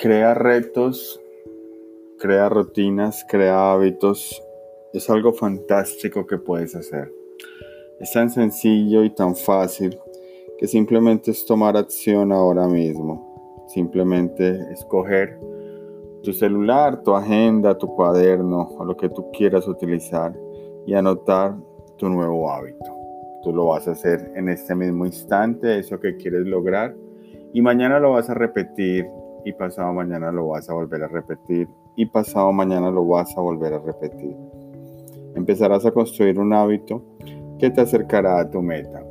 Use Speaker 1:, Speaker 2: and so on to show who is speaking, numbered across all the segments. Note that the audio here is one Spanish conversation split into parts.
Speaker 1: Crea retos, crea rutinas, crea hábitos. Es algo fantástico que puedes hacer. Es tan sencillo y tan fácil que simplemente es tomar acción ahora mismo. Simplemente escoger tu celular, tu agenda, tu cuaderno o lo que tú quieras utilizar y anotar tu nuevo hábito. Tú lo vas a hacer en este mismo instante, eso que quieres lograr, y mañana lo vas a repetir y pasado mañana lo vas a volver a repetir y pasado mañana lo vas a volver a repetir. Empezarás a construir un hábito que te acercará a tu meta.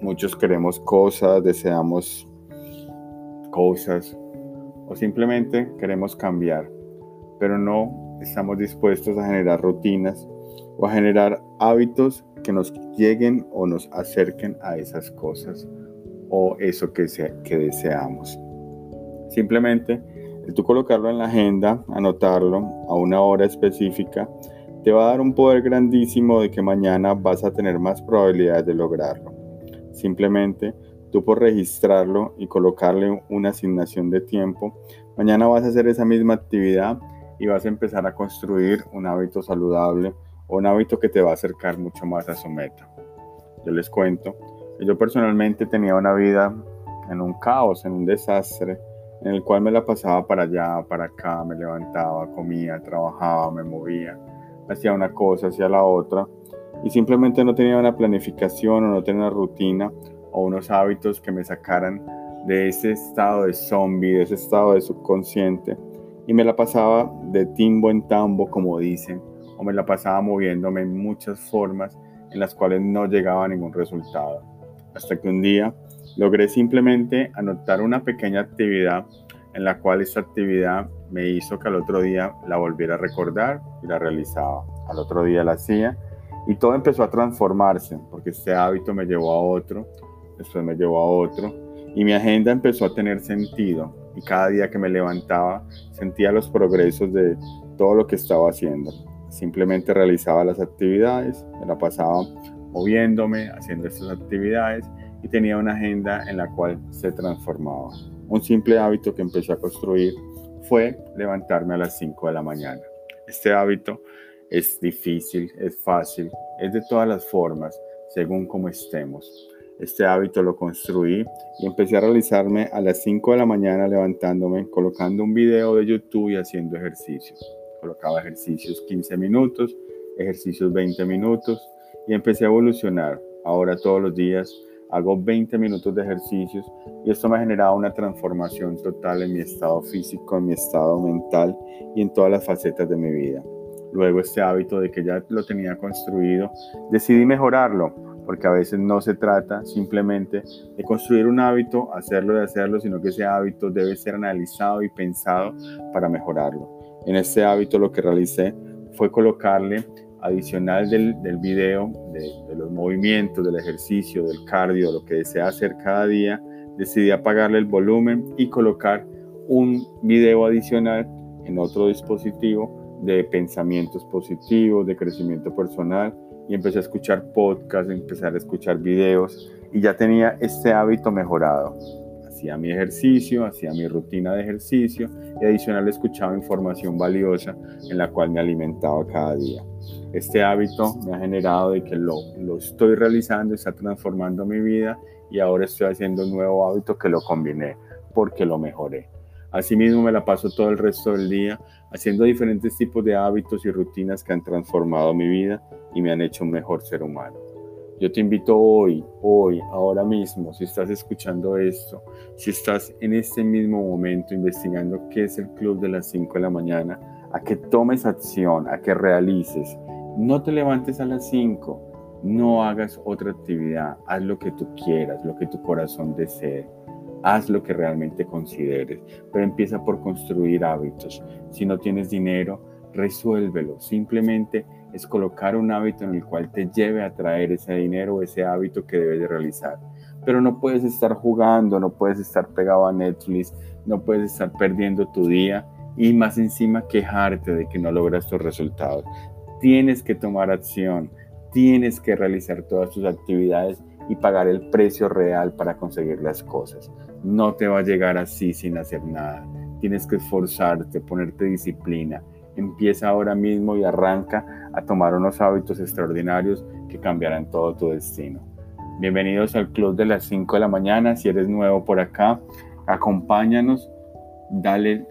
Speaker 1: Muchos queremos cosas, deseamos cosas, o simplemente queremos cambiar, pero no estamos dispuestos a generar rutinas o a generar hábitos que nos lleguen o nos acerquen a esas cosas o eso que, que deseamos. Simplemente tú colocarlo en la agenda, anotarlo a una hora específica, te va a dar un poder grandísimo de que mañana vas a tener más probabilidades de lograrlo. Simplemente tú por registrarlo y colocarle una asignación de tiempo, mañana vas a hacer esa misma actividad y vas a empezar a construir un hábito saludable o un hábito que te va a acercar mucho más a su meta. Yo les cuento, yo personalmente tenía una vida en un caos, en un desastre, en el cual me la pasaba para allá, para acá, me levantaba, comía, trabajaba, me movía, hacía una cosa, hacía la otra, y simplemente no tenía una planificación o no tenía una rutina o unos hábitos que me sacaran de ese estado de zombie, de ese estado de subconsciente. Y me la pasaba de timbo en tambo, como dicen, o me la pasaba moviéndome en muchas formas en las cuales no llegaba a ningún resultado. Hasta que un día logré simplemente anotar una pequeña actividad en la cual esta actividad me hizo que al otro día la volviera a recordar y la realizaba. Al otro día la hacía y todo empezó a transformarse porque este hábito me llevó a otro después me llevó a otro y mi agenda empezó a tener sentido y cada día que me levantaba sentía los progresos de todo lo que estaba haciendo. Simplemente realizaba las actividades, me la pasaba moviéndome, haciendo estas actividades y tenía una agenda en la cual se transformaba. Un simple hábito que empecé a construir fue levantarme a las 5 de la mañana. Este hábito es difícil, es fácil, es de todas las formas, según como estemos. Este hábito lo construí y empecé a realizarme a las 5 de la mañana levantándome, colocando un video de YouTube y haciendo ejercicios. Colocaba ejercicios 15 minutos, ejercicios 20 minutos y empecé a evolucionar. Ahora todos los días hago 20 minutos de ejercicios y esto me ha generado una transformación total en mi estado físico, en mi estado mental y en todas las facetas de mi vida. Luego este hábito de que ya lo tenía construido, decidí mejorarlo porque a veces no se trata simplemente de construir un hábito, hacerlo de hacerlo, sino que ese hábito debe ser analizado y pensado para mejorarlo. En este hábito lo que realicé fue colocarle adicional del, del video, de, de, los movimientos, del ejercicio, del cardio, lo que desea hacer cada día, decidí apagarle el volumen y colocar un video adicional en otro dispositivo de pensamientos positivos, de crecimiento personal y empecé a escuchar podcasts, empecé a escuchar videos y ya tenía este hábito mejorado. Hacía mi ejercicio, hacía mi rutina de ejercicio y adicional escuchaba información valiosa en la cual me alimentaba cada día. Este hábito me ha generado de que lo, lo estoy realizando, está transformando mi vida y ahora estoy haciendo un nuevo hábito que lo combiné porque lo mejoré. Asimismo me la paso todo el resto del día haciendo diferentes tipos de hábitos y rutinas que han transformado mi vida y me han hecho un mejor ser humano. Yo te invito hoy, hoy, ahora mismo, si estás escuchando esto, si estás en este mismo momento investigando qué es el club de las 5 de la mañana, a que tomes acción, a que realices. No te levantes a las 5, no hagas otra actividad, haz lo que tú quieras, lo que tu corazón desee haz lo que realmente consideres, pero empieza por construir hábitos. Si no tienes dinero, resuélvelo. Simplemente es colocar un hábito en el cual te lleve a traer ese dinero o ese hábito que debes de realizar. Pero no puedes estar jugando, no puedes estar pegado a Netflix, no puedes estar perdiendo tu día y más encima quejarte de que no logras tus resultados. Tienes que tomar acción, tienes que realizar todas tus actividades y pagar el precio real para conseguir las cosas no te va a llegar así sin hacer nada. tienes que esforzarte, ponerte disciplina. Empieza ahora mismo y arranca a tomar unos hábitos extraordinarios que cambiarán todo tu destino. Bienvenidos al Club de las 5 de la mañana. Si eres nuevo por acá, acompáñanos, dale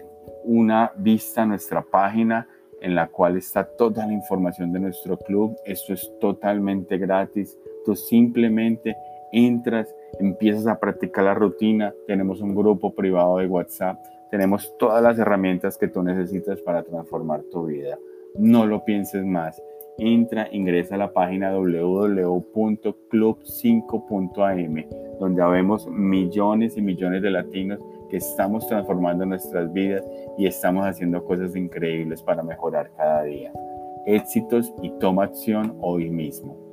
Speaker 1: una vista a nuestra página en la cual está toda la información de nuestro club. Esto es totalmente gratis. Tú simplemente entras, empiezas a practicar la rutina. Tenemos un grupo privado de WhatsApp. Tenemos todas las herramientas que tú necesitas para transformar tu vida. No lo pienses más. Entra, ingresa a la página www.club5.am, donde vemos millones y millones de latinos que estamos transformando nuestras vidas y estamos haciendo cosas increíbles para mejorar cada día. Éxitos y toma acción hoy mismo.